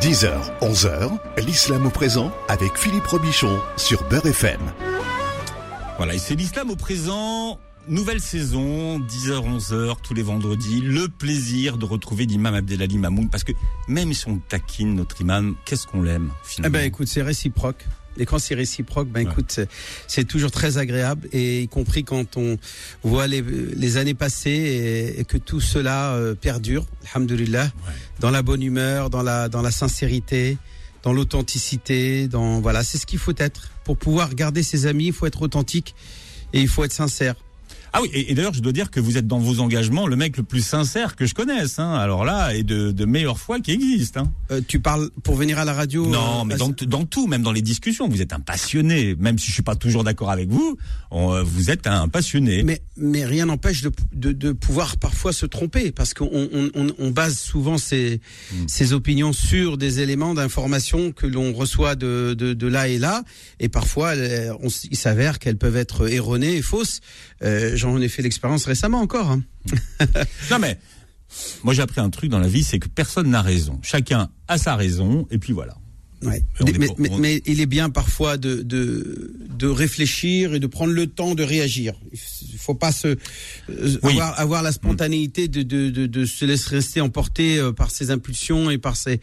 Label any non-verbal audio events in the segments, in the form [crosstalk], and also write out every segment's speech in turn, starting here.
10h, 11h, l'islam au présent avec Philippe Robichon sur Beurre FM. Voilà, et c'est l'islam au présent. Nouvelle saison, 10h, 11h, tous les vendredis. Le plaisir de retrouver l'imam Abdelali Mamoun. Parce que même si on taquine notre imam, qu'est-ce qu'on l'aime Eh finalement ben écoute, c'est réciproque. Et quand c'est réciproque, ben Ouais. écoute, c'est- toujours très agréable, et y compris quand on voit les, les années passées et, et que tout cela euh, perdure, alhamdoulilah, dans la bonne humeur, dans la dans la sincérité, dans l'authenticité, dans voilà, c'est ce qu'il faut être pour pouvoir garder ses amis. Il faut être authentique et il faut être sincère. Ah oui, et, et d'ailleurs, je dois dire que vous êtes dans vos engagements le mec le plus sincère que je connaisse. Hein. Alors là, et de, de meilleure foi qui existe. Hein. Euh, tu parles pour venir à la radio Non, euh, mais dans, dans tout, même dans les discussions, vous êtes un passionné. Même si je suis pas toujours d'accord avec vous, on, euh, vous êtes un passionné. Mais, mais rien n'empêche de, de, de pouvoir parfois se tromper parce qu'on on, on, on base souvent ses, Mm. ses opinions sur des éléments d'information que l'on reçoit de, de, de là et là et parfois il s'avère qu'elles peuvent être erronées et fausses. Euh, J'en ai fait l'expérience récemment encore. hein. Non mais moi j'ai appris un truc dans la vie, c'est que personne n'a raison. Chacun a sa raison, et puis voilà. Ouais. Mais Mais, mais, il est bien parfois de, de, de réfléchir et de prendre le temps de réagir. Il faut pas se euh, Oui. avoir, avoir la spontanéité de, de, de, de se laisser rester emporter euh, par ses impulsions et par ses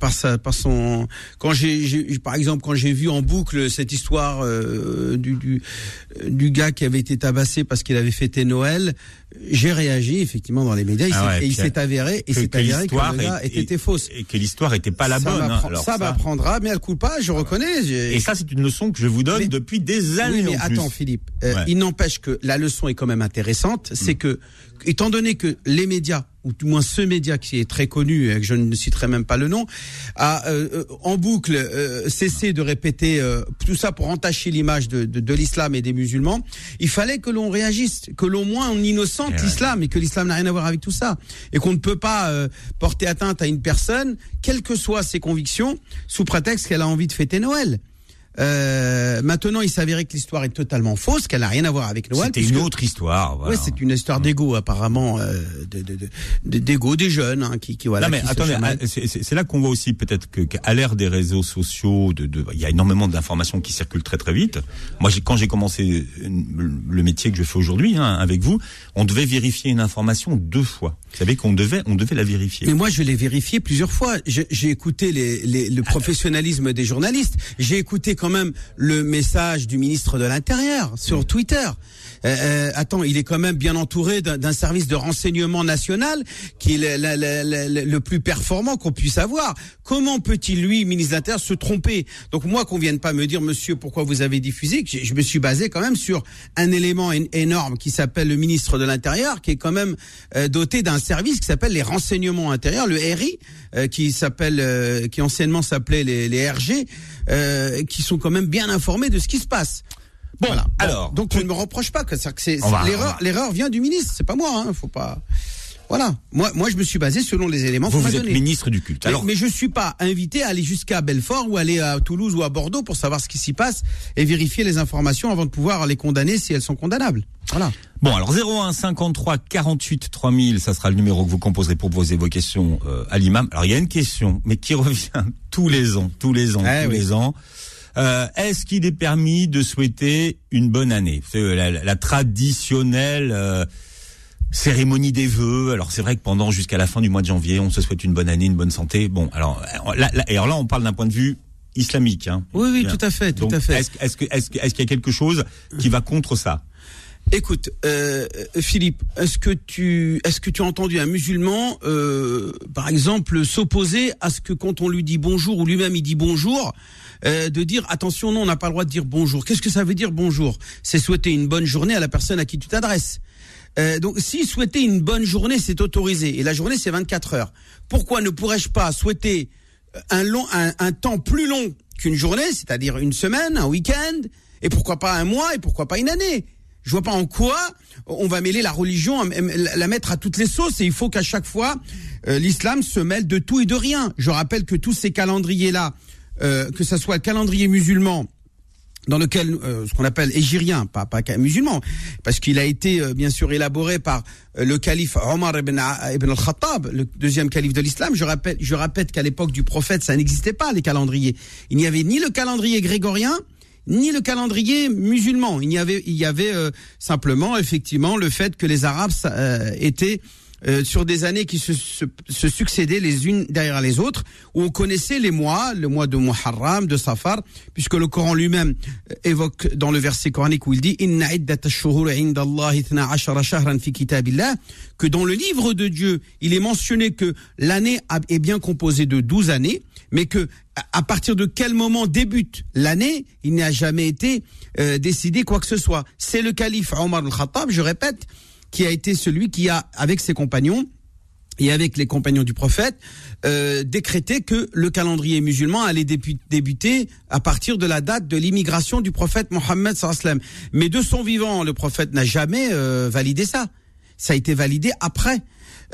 par sa par son quand j'ai j'ai- par exemple quand j'ai vu en boucle cette histoire euh, du, du du gars qui avait été tabassé parce qu'il avait fêté Noël j'ai réagi effectivement dans les médias Ah s'est- ouais, et il s'est avéré et que avéré que l'histoire était, fausse Et que l'histoire était pas la ça bonne. hein. Alors ça m'apprendra, mais à le coup pas, je reconnais. Et ça, c'est une leçon que je vous donne Mais- depuis des années. oui, mais en plus. attends, Philippe. euh, Ouais. Il n'empêche que la leçon est quand même intéressante. C'est Mm. que, étant donné que les médias, ou du moins ce média qui est très connu, et que je ne citerai même pas le nom, a euh, euh, en boucle euh, cessé de répéter euh, tout ça pour entacher l'image de, de, de l'islam et des musulmans, il fallait que l'on réagisse, que l'on moins on innocente Eh ouais. l'islam et que l'islam n'a rien à voir avec tout ça. Et qu'on ne peut pas euh, porter atteinte à une personne, quelles que soient ses convictions, sous prétexte qu'elle a envie de fêter Noël. Euh, maintenant, il s'avérait que l'histoire est totalement fausse, qu'elle n'a rien à voir avec Noël. C'était une autre histoire. Voilà. Ouais, c'est une histoire d'ego apparemment, euh, de, de, de- de- d'ego des jeunes hein, qui, qui voilà. non mais qui attendez, ah, c'est- là qu'on voit aussi peut-être qu'à l'ère des réseaux sociaux, de, de, il y a énormément d'informations qui circulent très très vite. Moi, quand j'ai commencé euh, le métier que je fais aujourd'hui hein, avec vous, on devait vérifier une information deux fois. Vous savez qu'on devait, on devait la vérifier. Mais moi, je l'ai vérifié plusieurs fois. J'ai j'ai écouté les, les- le professionnalisme des journalistes. J'ai écouté quand même le message du ministre de l'Intérieur sur Twitter. Euh, euh, attends, il est quand même bien entouré d'un service de renseignement national qui est le, le- le- le- plus performant qu'on puisse avoir. Comment peut-il, lui, ministre de l'Intérieur, se tromper? Donc moi, qu'on vienne pas me dire, monsieur, pourquoi vous avez diffusé, je me suis basé quand même sur un élément énorme qui s'appelle le ministre de l'Intérieur, qui est quand même euh, doté d'un service qui s'appelle les renseignements intérieurs, le RI, euh, qui s'appelle, qui anciennement s'appelait les, les RG, qui sont quand même bien informés de ce qui se passe. Bon, Voilà. alors, donc je ne me reproche pas que c'est l'erreur. L'erreur vient du ministre, c'est pas moi. Hein, faut pas. Voilà. Moi, moi, je me suis basé selon les éléments vous, qu'on m'a vous êtes ministre du culte. Mais, Alors, mais je suis pas invité à aller jusqu'à Belfort ou aller à Toulouse ou à Bordeaux pour savoir ce qui s'y passe et vérifier les informations avant de pouvoir les condamner si elles sont condamnables. Voilà. Bon, alors 01 53 48 3000, ça sera le numéro que vous composerez pour vos questions euh, à l'imam. Alors il y a une question, mais qui revient [laughs] tous les ans, tous les ans, Eh tous oui. les ans. Euh, Est-ce qu'il est permis de souhaiter une bonne année? C'est euh, la, la traditionnelle euh, cérémonie des vœux. Alors c'est vrai que pendant jusqu'à la fin du mois de janvier, on se souhaite une bonne année, une bonne santé. Bon, alors euh, là, là, alors là, on parle d'un point de vue islamique. Hein. Oui, oui, Bien. tout à fait, tout Donc, à fait. Est-ce qu'il y a quelque chose qui va contre ça? Écoute, euh, Philippe, est-ce que tu est-ce que tu as entendu un musulman, euh, par exemple, s'opposer à ce que quand on lui dit bonjour ou lui-même il dit bonjour, euh, de dire attention non on n'a pas le droit de dire bonjour. Qu'est-ce que ça veut dire bonjour? C'est souhaiter une bonne journée à la personne à qui tu t'adresses. Euh, donc, si souhaiter une bonne journée, c'est autorisé, et la journée c'est 24 heures, pourquoi ne pourrais-je pas souhaiter un temps plus long qu'une journée, c'est-à-dire une semaine, un week-end, et pourquoi pas un mois, et pourquoi pas une année? Je vois pas en quoi on va mêler la religion, la mettre à toutes les sauces, et il faut qu'à chaque fois euh, l'islam se mêle de tout et de rien. Je rappelle que tous ces calendriers-là, euh, que ce soit le calendrier musulman dans lequel euh, ce qu'on appelle égyrien, pas pas musulman, parce qu'il a été bien sûr élaboré par le calife Omar ibn, ibn al-Khattab, le deuxième calife de l'islam. Je rappelle, je répète qu'à l'époque du prophète, ça n'existait pas les calendriers. Il n'y avait ni le calendrier grégorien, ni le calendrier musulman. Il y avait, il y avait simplement effectivement le fait que les Arabes étaient euh, sur des années qui se, se, succédaient les unes derrière les autres, où on connaissait les mois, le mois de Muharram, de Safar, puisque le Coran lui-même euh, évoque dans le verset coranique où il dit Inna que dans le livre de Dieu, il est mentionné que l'année est bien composée de 12 années, mais que à partir de quel moment débute l'année, il n'a jamais été euh, décidé quoi que ce soit. C'est le calife Omar al-Khattab, je répète, qui a été celui qui a, avec ses compagnons, et avec les compagnons du prophète, euh, décrété que le calendrier musulman allait débuter à partir de la date de l'immigration du prophète Mohammed. Mais de son vivant, le prophète n'a jamais euh, validé ça. Ça a été validé après.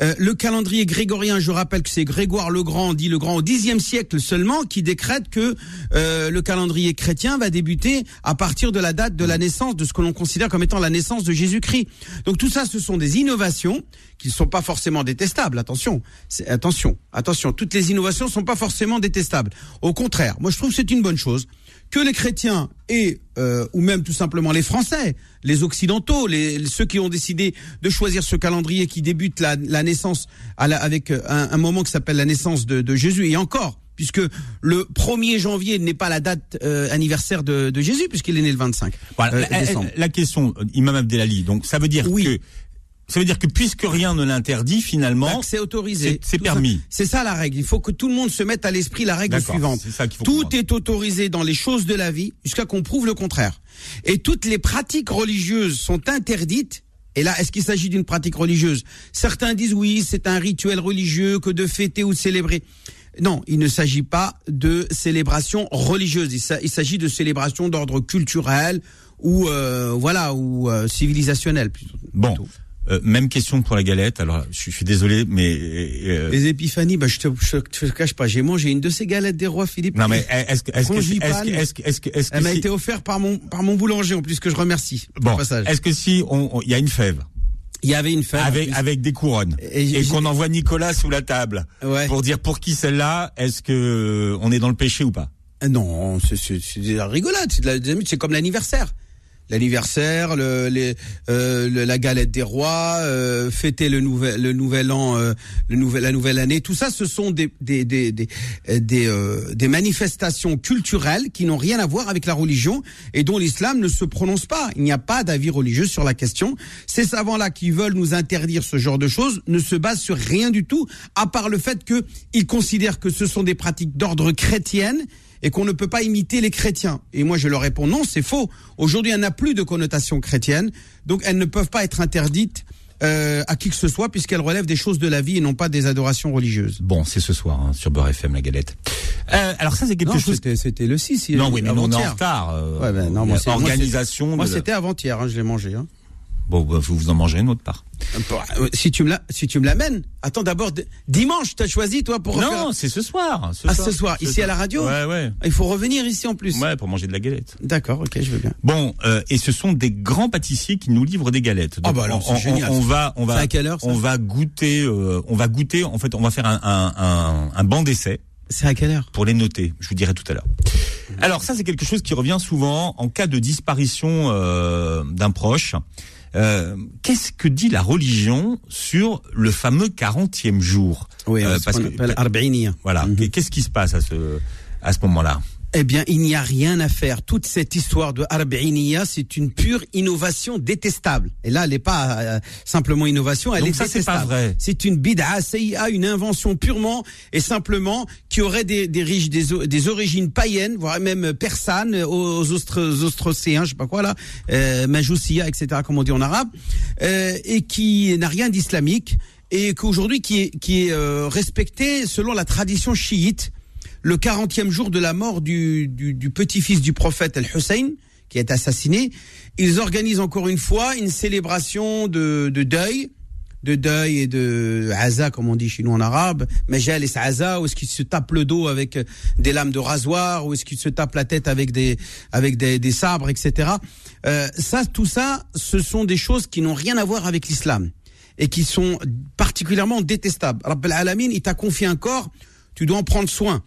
Euh, le calendrier grégorien, je rappelle que c'est Grégoire le Grand, dit le Grand, au Xe siècle seulement, qui décrète que euh, le calendrier chrétien va débuter à partir de la date de la naissance, de ce que l'on considère comme étant la naissance de Jésus-Christ. Donc tout ça, ce sont des innovations qui ne sont pas forcément détestables. Attention, attention, attention. Toutes les innovations ne sont pas forcément détestables. Au contraire, moi je trouve que c'est une bonne chose que les chrétiens et euh, ou même tout simplement les Français, les Occidentaux, les, ceux qui ont décidé de choisir ce calendrier qui débute la, naissance avec euh, un, moment qui s'appelle la naissance de, Jésus et encore puisque le 1er janvier n'est pas la date euh, anniversaire de, Jésus, puisqu'il est né le 25 voilà, décembre. La, question, Imam Abdelali, donc ça veut dire que ça veut dire que puisque rien ne l'interdit, finalement, c'est autorisé. C'est permis. C'est ça la règle. Il faut que tout le monde se mette à l'esprit la règle suivante. tout est autorisé dans les choses de la vie jusqu'à qu'on prouve le contraire. Et toutes les pratiques religieuses sont interdites. Et là, est-ce qu'il s'agit d'une pratique religieuse? Certains disent oui, c'est un rituel religieux que de fêter ou de célébrer. Non, il ne s'agit pas de célébration religieuse. Il s'agit de célébration d'ordre culturel ou euh, voilà ou euh, civilisationnel plutôt. Bon. Euh, même question pour la galette. Alors, je suis, désolé, mais euh, les épiphanies, bah, je te, je, te cache pas. J'ai mangé une de ces galettes des rois, Philippe. Non, mais est-ce que, est-ce que, est-ce que, est-ce que, est-ce que, elle m'a été offerte par mon, par mon boulanger en plus que je remercie. Bon, est-ce que si on, il y a une fève. Il y avait une fève avec avec des couronnes et, qu'on envoie Nicolas sous la table ouais. pour dire pour qui celle-là. Est-ce que on est dans le péché ou pas? Non, c'est c'est de la rigolade, c'est de la, c'est comme l'anniversaire l'anniversaire, le, les, euh, la galette des rois, euh, fêter le nouvel le nouvel an, euh, le nouvel la nouvelle année. Tout ça, ce sont des des des des des, euh, des manifestations culturelles qui n'ont rien à voir avec la religion et dont l'islam ne se prononce pas. Il n'y a pas d'avis religieux sur la question. Ces savants-là qui veulent nous interdire ce genre de choses ne se basent sur rien du tout, à part le fait qu'ils considèrent que ce sont des pratiques d'ordre chrétienne et qu'on ne peut pas imiter les chrétiens. Et moi, je leur réponds non, c'est faux. Aujourd'hui, elle n'a plus de connotation chrétienne, donc elles ne peuvent pas être interdites euh, à qui que ce soit, puisqu'elles relèvent des choses de la vie et non pas des adorations religieuses. Bon, c'est ce soir hein, sur Beurre FM, la galette. Euh, alors ça, c'est quelque chose. C'était le 6. Non, oui, mais on est en retard. Euh, ouais, ben, non, moi, organisation. Moi, c'était avant-hier, hein, je l'ai mangé. Hein. Bon, bah, vous vous en mangez une autre part. Euh, si tu me la, si tu me l'amènes. Attends d'abord dimanche, t'as choisi toi pour Non, c'est ce soir. Ce ah, soir, ce soir, ici à la radio. Ouais, ouais. Il faut revenir ici en plus. Ouais, pour manger de la galette. D'accord, ok, je veux bien. Bon, euh, et ce sont des grands pâtissiers qui nous livrent des galettes. Ah bah alors, génial. On, va, on va, à quelle heure On va goûter, euh, on va goûter. En fait, on va faire un, un, un, un banc d'essai. C'est à quelle heure Pour les noter, je vous dirai tout à l'heure. Alors ça, c'est quelque chose qui revient souvent en cas de disparition euh, d'un proche. Euh, qu'est-ce que dit la religion sur le fameux 40e jour Oui, euh, parce qu'on appelle Voilà. Mhm. Qu'est-ce qui se passe à ce à ce moment-là? Eh bien, il n'y a rien à faire. Toute cette histoire de Arba'iniya, c'est une pure innovation détestable. Et là, elle n'est pas euh, simplement innovation, elle est ça, détestable. C'est pas vrai. C'est une bid'a, CIA, une invention purement et simplement qui aurait des, des, riches, des, des origines païennes, voire même persanes, aux, Austrocéens, je sais pas quoi là, euh, Majoussia, etc., comme on dit en arabe, euh, et qui n'a rien d'islamique et qu'aujourd'hui qui est, qui est euh, respecté selon la tradition chiite le 40e jour de la mort du, du, petit-fils du prophète Al-Hussein, qui est assassiné, ils organisent encore une fois une célébration de, de deuil de deuil et de aza, comme on dit chez nous en arabe, Majal et aza, ou est-ce qu'il se tape le dos avec des lames de rasoir, ou est-ce qu'il se tape la tête avec des avec des, sabres, etc. Euh, ça, tout ça, ce sont des choses qui n'ont rien à voir avec l'islam et qui sont particulièrement détestables. Rabbel Alamin, il t'a confié un corps, tu dois en prendre soin.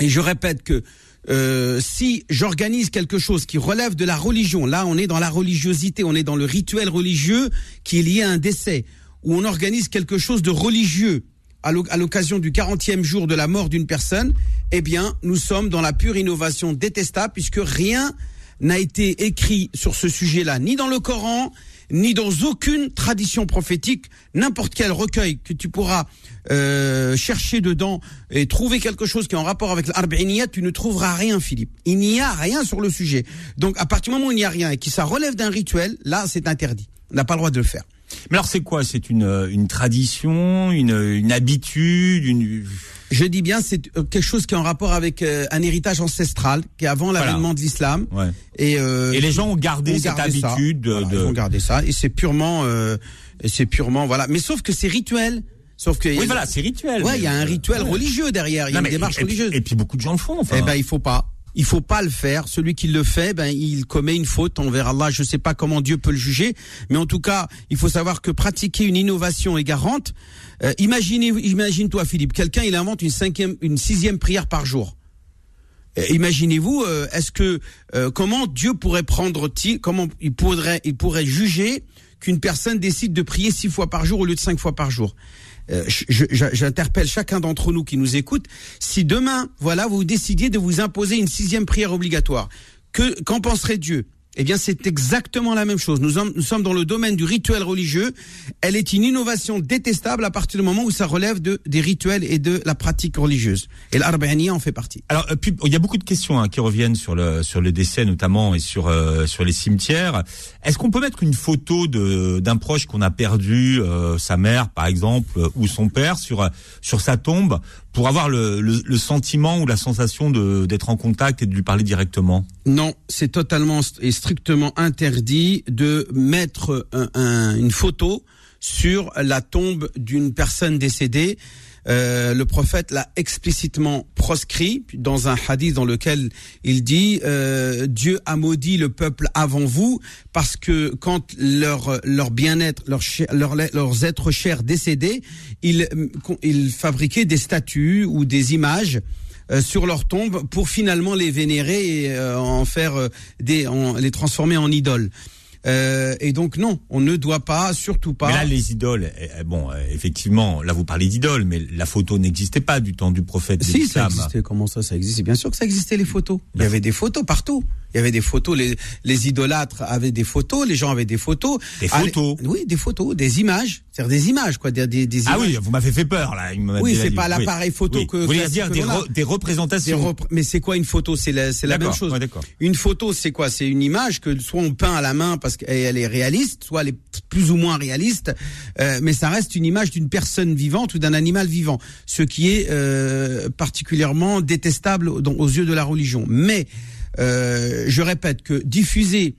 Et je répète que euh, si j'organise quelque chose qui relève de la religion, là on est dans la religiosité, on est dans le rituel religieux qui est lié à un décès, où on organise quelque chose de religieux à l'occasion du 40e jour de la mort d'une personne, eh bien nous sommes dans la pure innovation détestable puisque rien n'a été écrit sur ce sujet-là, ni dans le Coran, ni dans aucune tradition prophétique, n'importe quel recueil que tu pourras euh, chercher dedans et trouver quelque chose qui est en rapport avec l'arba'iniyat, tu ne trouveras rien, Philippe. Il n'y a rien sur le sujet. Donc, à partir du moment où il n'y a rien et que ça relève d'un rituel, là, c'est interdit. On n'a pas le droit de le faire. Mais alors, c'est quoi? C'est une, une tradition, une, une habitude, une je dis bien, c'est euh, quelque chose qui est en rapport avec euh, un héritage ancestral, qui est avant l'avènement de l'islam. Ouais. Et, euh, et les gens ont gardé cette habitude de, Ils ont gardé ça, et c'est purement, euh, c'est purement, voilà. Mais sauf que c'est rituel. Sauf que oui, voilà, c'est rituel. Ouais, il y a un rituel religieux derrière, il y a une démarche religieuse. Et puis beaucoup de gens le font. Enfin. Eh ben, il faut pas. Il faut pas le faire. Celui qui le fait, ben, il commet une faute envers Allah. Je sais pas comment Dieu peut le juger, mais en tout cas, il faut savoir que pratiquer une innovation égarante, euh, imaginez, imagine-toi, Philippe, quelqu'un il invente une cinquième, une sixième prière par jour. Euh, imaginez-vous, euh, est-ce que comment Dieu pourrait prendre, comment il pourrait, il pourrait juger qu'une personne décide de prier six fois par jour au lieu de cinq fois par jour? J'interpelle chacun d'entre nous qui nous écoute. Si demain, voilà, vous décidiez de vous imposer une sixième prière obligatoire, que qu'en penserait Dieu? Eh bien, c'est exactement la même chose. Nous, sommes dans le domaine du rituel religieux. Elle est une innovation détestable à partir du moment où ça relève de, des rituels et de la pratique religieuse. Et l'arba'aniya en fait partie. Alors, euh, il y a beaucoup de questions hein, qui reviennent sur le sur le décès notamment et sur euh, sur les cimetières. Est-ce qu'on peut mettre une photo d'un proche qu'on a perdu, euh, sa mère par exemple, ou son père sur sur sa tombe pour avoir le, le, sentiment ou la sensation d'être en contact et de lui parler directement Non, c'est totalement et strictement interdit de mettre une photo sur la tombe d'une personne décédée. Euh, le prophète l'a explicitement proscrit dans un hadith dans lequel il dit euh, Dieu a maudit le peuple avant vous parce que quand leur leur bien-être, leur, leur, leurs êtres chers décédés, ils ils fabriquaient des statues ou des images euh, sur leur tombe pour finalement les vénérer et en faire des en, les transformer en idoles. Euh, et donc non, on ne doit pas, surtout pas. Mais là, les idoles, eh, eh, bon, euh, effectivement, là vous parlez d'idoles, mais la photo n'existait pas du temps du prophète. Si, ça existait. Comment ça, ça existait Bien sûr que ça existait les photos. Il y avait des photos partout. Il y avait des photos, les, les idolâtres avaient des photos, les gens avaient des photos. Des photos Oui, des photos, des images. C'est-à-dire des images, quoi. Des, des, des ah oui, vous m'avez fait peur, là. oui, c'est pas l'appareil photo que... Vous voulez dire des, des, représentations Mais c'est quoi une photo? C'est la, la même chose. une photo, c'est quoi? C'est une image que soit on peint à la main parce qu'elle est réaliste, soit elle est plus ou moins réaliste, euh, mais ça reste une image d'une personne vivante ou d'un animal vivant, ce qui est euh, particulièrement détestable aux yeux de la religion. Mais euh, je répète que diffuser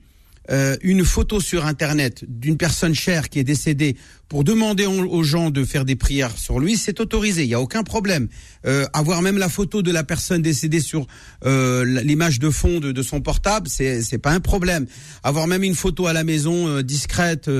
euh, une photo sur Internet d'une personne chère qui est décédée pour demander aux gens de faire des prières sur lui, c'est autorisé, il n'y a aucun problème. Euh, avoir même la photo de la personne décédée sur l'image de fond de, son portable, c'est c'est pas un problème. Avoir même une photo à la maison discrète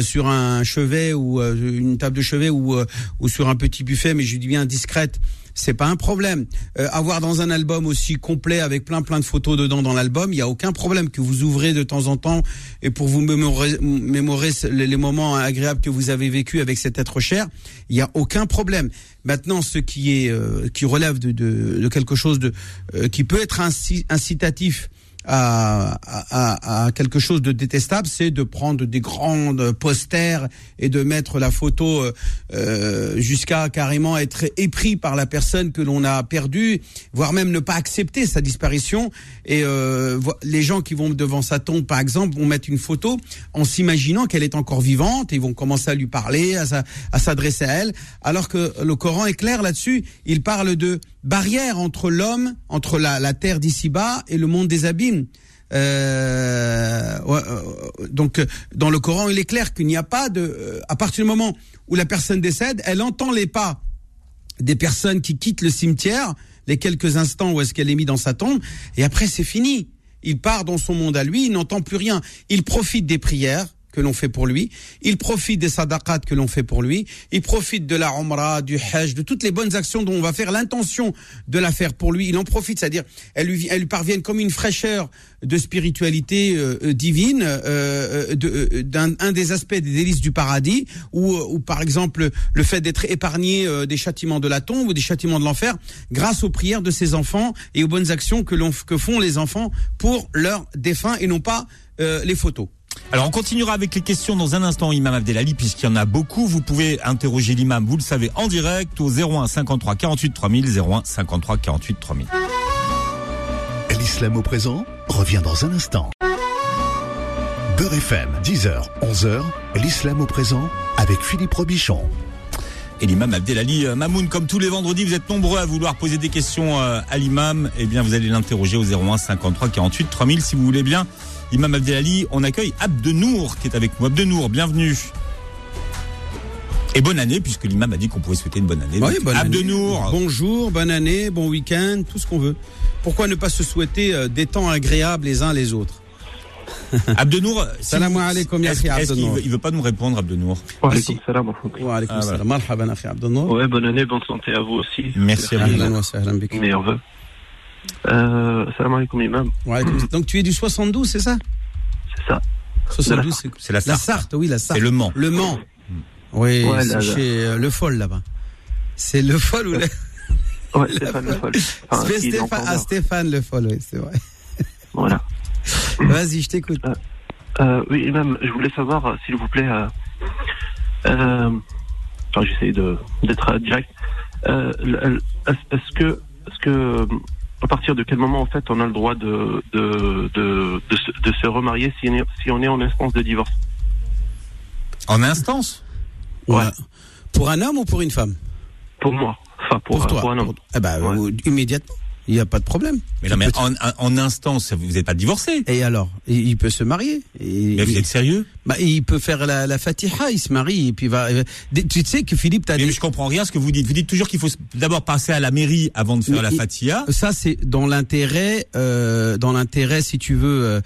sur un chevet ou une table de chevet ou ou sur un petit buffet, mais je dis bien discrète c'est pas un problème. Euh, avoir dans un album aussi complet avec plein plein de photos dedans dans l'album, il y a aucun problème que vous ouvrez de temps en temps et pour vous mémorer, mémorer les moments agréables que vous avez vécu avec cet être cher, il y a aucun problème. Maintenant, ce qui est euh, qui relève de, de, de, quelque chose de euh, qui peut être incitatif à, à, à, quelque chose de détestable, c'est de prendre des grandes posters et de mettre la photo euh, euh, jusqu'à carrément être épris par la personne que l'on a perdue, voire même ne pas accepter sa disparition. Et euh, les gens qui vont devant sa tombe, par exemple, vont mettre une photo en s'imaginant qu'elle est encore vivante et vont commencer à lui parler, à s'adresser à elle, alors que le Coran est clair là-dessus. Il parle de barrière entre l'homme, entre la, la terre d'ici-bas et le monde des abîmes. euh, ouais, euh, donc euh, dans le Coran, il est clair qu'il n'y a pas de, euh, à partir du moment où la personne décède, elle entend les pas des personnes qui quittent le cimetière, les quelques instants où est-ce qu'elle est mise dans sa tombe, et après c'est fini. Il part dans son monde à lui, il n'entend plus rien. Il profite des prières que l'on fait pour lui, il profite des sadaqat que l'on fait pour lui, il profite de la umrah, du hajj, de toutes les bonnes actions dont on va faire l'intention de la faire pour lui, il en profite, c'est-à-dire elles lui, lui parviennent comme une fraîcheur de spiritualité euh, euh, divine, euh, d'un un des aspects des délices du paradis, ou, par exemple le fait d'être épargné des châtiments de la tombe ou des châtiments de l'enfer, grâce aux prières de ses enfants et aux bonnes actions que font les enfants pour leurs défunts et non pas les photos. Alors on continuera avec les questions dans un instant, Imam Abdelali, puisqu'il y en a beaucoup. Vous pouvez interroger l'imam, vous le savez, en direct au 01 53 48 3000, 01 53 48 3000. L'islam au présent revient dans un instant. Beurre FM, 10h, 11h, l'islam au présent avec Philippe Robichon. Et l'imam Abdelali euh, Mamoun, comme tous les vendredis, vous êtes nombreux à vouloir poser des questions euh, à l'imam. Eh bien, vous allez l'interroger au 01 53 48 3000 si vous voulez bien. Imam Abdelali, on accueille Abdenour qui est avec nous. Abdenour, bienvenue. Et bonne année, puisque l'imam a dit qu'on pouvait souhaiter une bonne année. Oui, bonne année. Abdenour, Bonjour, bonne année, bon week-end, tout ce qu'on veut. Pourquoi ne pas se souhaiter euh, des temps agréables les uns les autres? [laughs] Abdenour, Salam alaikum, ya akhi Abdenour. veut, il veut pas nous répondre, Abdenour Wa alaykoum salam wa Ah, salam. Marhaban, akhi Abdenour. Ouais, bonne année, bonne santé à vous aussi. Merci à vous. Ahlan wa sahlan bik. Meilleurs vœux. Euh, salam alaikum imam, Wa. Donc tu es du 72, c'est ça? C'est ça. 72, c'est C'est la la Sarthe. Sarthe, oui, la Sarthe. C'est le Mans. Le Mans. Oui, Ouais, c'est chez euh, Le Foll là-bas. C'est Le Foll ou le... Ouais, Stéphane Le Foll. [laughs] Enfin, Stéphane, ah. Stéphane Le Foll, oui, c'est vrai. Voilà. Vas-y, je t'écoute. Euh, oui, imam, je voulais savoir, euh, s'il vous plaît, euh, euh, enfin, j'essaie de, d'être euh, direct. Euh, est-ce que, est-ce que, euh, à partir de quel moment, en fait, on a le droit de, de, de, de, se, de se remarier si on, est, si on est en instance de divorce? En instance? Ouais. Ouais. Pour un homme ou pour une femme? Pour moi. Enfin, pour, Pour euh, toi. pour un homme. Pour- Eh ben, Ouais. euh, immédiatement. Il n'y a pas de problème. Mais non, mais en, en instance, vous n'êtes pas divorcé. Et alors, il peut se marier. Et- Mais vous êtes sérieux? Bah, il peut faire la, la fatiha, il se marie et puis va. euh, Tu sais que Philippe, t'as Mais des. je comprends rien à ce que vous dites. Vous dites toujours qu'il faut d'abord passer à la mairie avant de faire Mais la fatia. Ça, c'est dans l'intérêt, euh, dans l'intérêt, si tu veux, euh,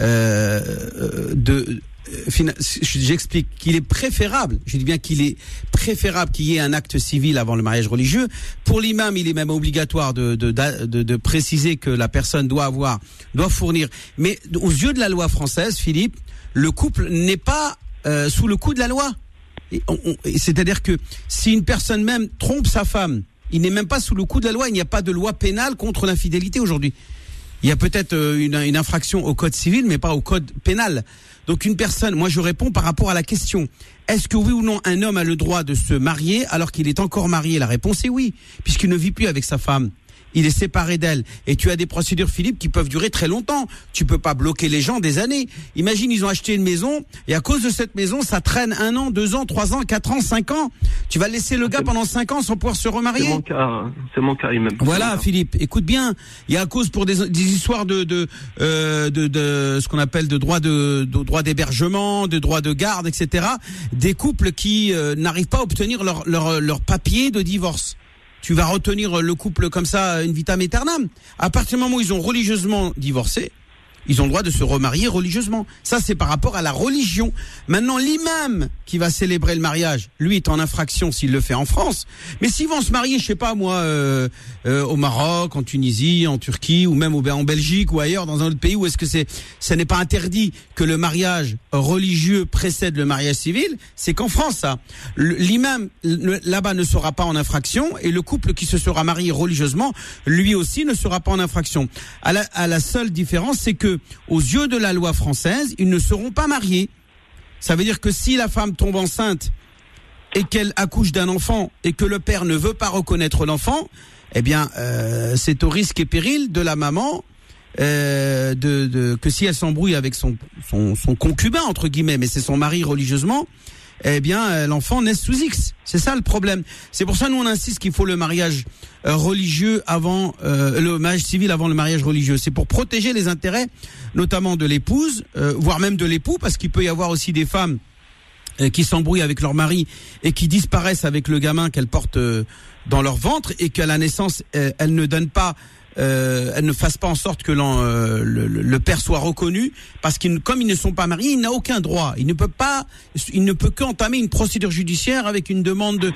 euh, de. Euh, J'explique qu'il est préférable, je dis bien qu'il est préférable qu'il y ait un acte civil avant le mariage religieux. Pour l'imam, il est même obligatoire de, de, de, de préciser que la personne doit avoir, doit fournir. Mais aux yeux de la loi française, Philippe, le couple n'est pas euh, sous le coup de la loi. C'est-à-dire que si une personne même trompe sa femme, il n'est même pas sous le coup de la loi. Il n'y a pas de loi pénale contre l'infidélité aujourd'hui. Il y a peut-être euh, une, une infraction au code civil, mais pas au code pénal. Donc une personne, moi je réponds par rapport à la question. Est-ce que oui ou non un homme a le droit de se marier alors qu'il est encore marié? La réponse est oui, puisqu'il ne vit plus avec sa femme. Il est séparé d'elle. Et tu as des procédures, Philippe, qui peuvent durer très longtemps. Tu peux pas bloquer les gens des années. Imagine, ils ont acheté une maison, et à cause de cette maison, ça traîne un an, deux ans, trois ans, quatre ans, cinq ans. Tu vas laisser le gars pendant cinq ans sans pouvoir se C'est remarier mon cas, c'est mon cas, voilà, C'est mon cas. Philippe. Écoute bien. Il y a à cause pour des, des histoires de de, euh, de de ce qu'on appelle de droit de, de droit d'hébergement, de droit de garde, etc. Des couples qui euh, n'arrivent pas à obtenir leur leur leur papier de divorce. Tu vas retenir le couple comme ça, une vitam aeternam. À partir du moment où ils ont religieusement divorcé, ils ont le droit de se remarier religieusement. Ça, c'est par rapport à la religion. Maintenant, l'imam qui va célébrer le mariage, lui, est en infraction s'il le fait en France. Mais s'ils vont se marier, je sais pas moi, euh, euh, au Maroc, en Tunisie, en Turquie, ou même au, en Belgique ou ailleurs, dans un autre pays où est-ce que c'est, ce n'est pas interdit que le mariage religieux précède le mariage civil, c'est qu'en France, ça, l'imam là-bas ne sera pas en infraction et le couple qui se sera marié religieusement, lui aussi ne sera pas en infraction. À la, à la seule différence, c'est que aux yeux de la loi française, ils ne seront pas mariés. Ça veut dire que si la femme tombe enceinte et qu'elle accouche d'un enfant et que le père ne veut pas reconnaître l'enfant, eh bien, euh, c'est au risque et péril de la maman euh, de, de- que si elle s'embrouille avec son, son, son concubin entre guillemets, mais c'est son mari religieusement, eh bien euh, l'enfant naisse sous X. C'est ça le problème. C'est pour ça nous on insiste qu'il faut le mariage euh, religieux avant euh, le mariage civil avant le mariage religieux. C'est pour protéger les intérêts, notamment de l'épouse, voire même de l'époux, parce qu'il peut y avoir aussi des femmes qui s'embrouillent avec leur mari et qui disparaissent avec le gamin qu'elles portent dans leur ventre et qu'à la naissance elles ne donnent pas euh, elle ne fasse pas en sorte que euh, le, le, père soit reconnu, parce qu'ils, comme ils ne sont pas mariés, il n'a aucun droit. Il ne peut pas, il ne peut qu'entamer une procédure judiciaire avec une demande de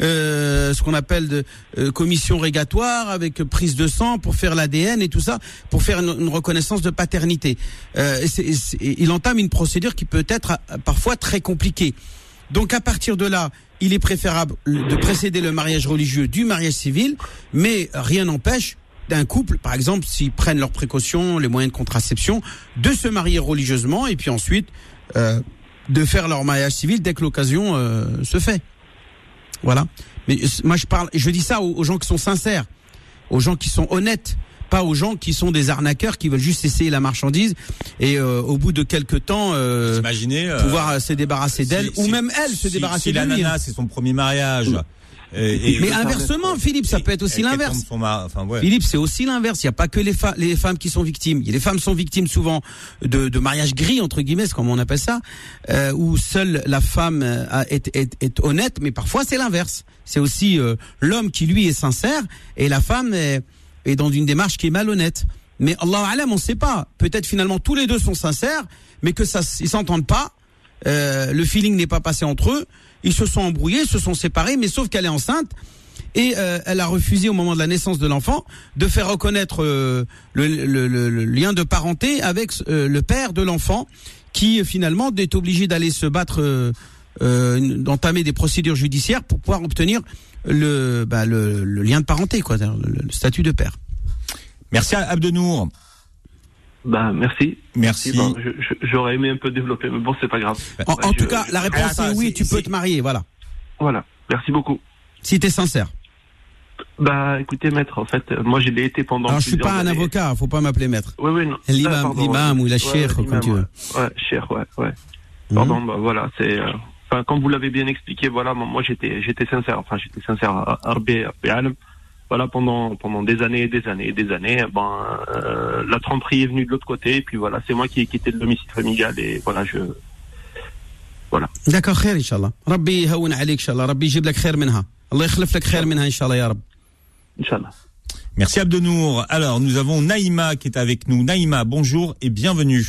euh, ce qu'on appelle de euh, commission régatoire avec prise de sang pour faire l'ADN et tout ça, pour faire une, reconnaissance de paternité. Euh, il entame une procédure qui peut être parfois très compliquée. Donc à partir de là, il est préférable de précéder le mariage religieux du mariage civil, mais rien n'empêche d'un couple, par exemple, s'ils prennent leurs précautions, les moyens de contraception, de se marier religieusement et puis ensuite euh, de faire leur mariage civil dès que l'occasion euh, se fait. Voilà. Mais euh, moi, je parle, je dis ça aux, gens qui sont sincères, aux gens qui sont honnêtes, pas aux gens qui sont des arnaqueurs qui veulent juste essayer la marchandise et au bout de quelques temps pouvoir se débarrasser d'elle ou même elle se débarrasser de lui. Si la c'est son premier mariage. Mais inversement, Philippe, ça peut être aussi l'inverse. Philippe, c'est aussi l'inverse. Il n'y a pas que les, les femmes qui sont victimes. Les femmes sont victimes souvent de, de mariage gris, entre guillemets, comme on appelle ça, euh, où seule la femme euh, est, est, est honnête, mais parfois c'est l'inverse. C'est aussi euh, l'homme qui, lui, est sincère et la femme est, est dans une démarche qui est malhonnête. Mais Allah alam, on ne sait pas. Peut-être finalement tous les deux sont sincères, mais que ça, ils s'entendent pas. Euh, le feeling n'est pas passé entre eux. Ils se sont embrouillés, se sont séparés, mais sauf qu'elle est enceinte. Et euh, elle a refusé au moment de la naissance de l'enfant de faire reconnaître euh, le, lien de parenté avec euh, le père de l'enfant qui finalement est obligé d'aller se battre d'entamer des procédures judiciaires pour pouvoir obtenir le, bah, lien de parenté le, statut de père. Merci Abdenour bah merci. Merci. J'aurais aimé un peu développer, mais bon, c'est pas grave. En, bah, tout cas, la réponse est oui, tu peux te marier, voilà. Voilà. Merci beaucoup. Si tu es sincère. Bah, écoutez, maître, en fait, moi, j'ai été pendant. Alors, je suis pas un avocat, faut pas m'appeler maître. Oui, oui, non. L'imam, ou la chère, comme tu veux. Ouais, chère, ouais, ouais. Mhm. Pardon, bah, voilà, c'est. Euh, enfin, comme vous l'avez bien expliqué, voilà, moi, j'étais, j'étais sincère. Enfin, j'étais sincère à Arbe, voilà pendant pendant des années et des années et des années ben euh, la tromperie est venue de l'autre côté et puis voilà c'est moi qui ai quitté le domicile familial et voilà je voilà d'accord خير ان شاء الله ربي يهون عليك ان شاء الله ربي يجيب لك خير منها الله يخلف لك خير منها ان شاء الله يا رب ان شاء الله Merci Abdenour. Alors, nous avons Naïma qui est avec nous. Naïma, bonjour et bienvenue.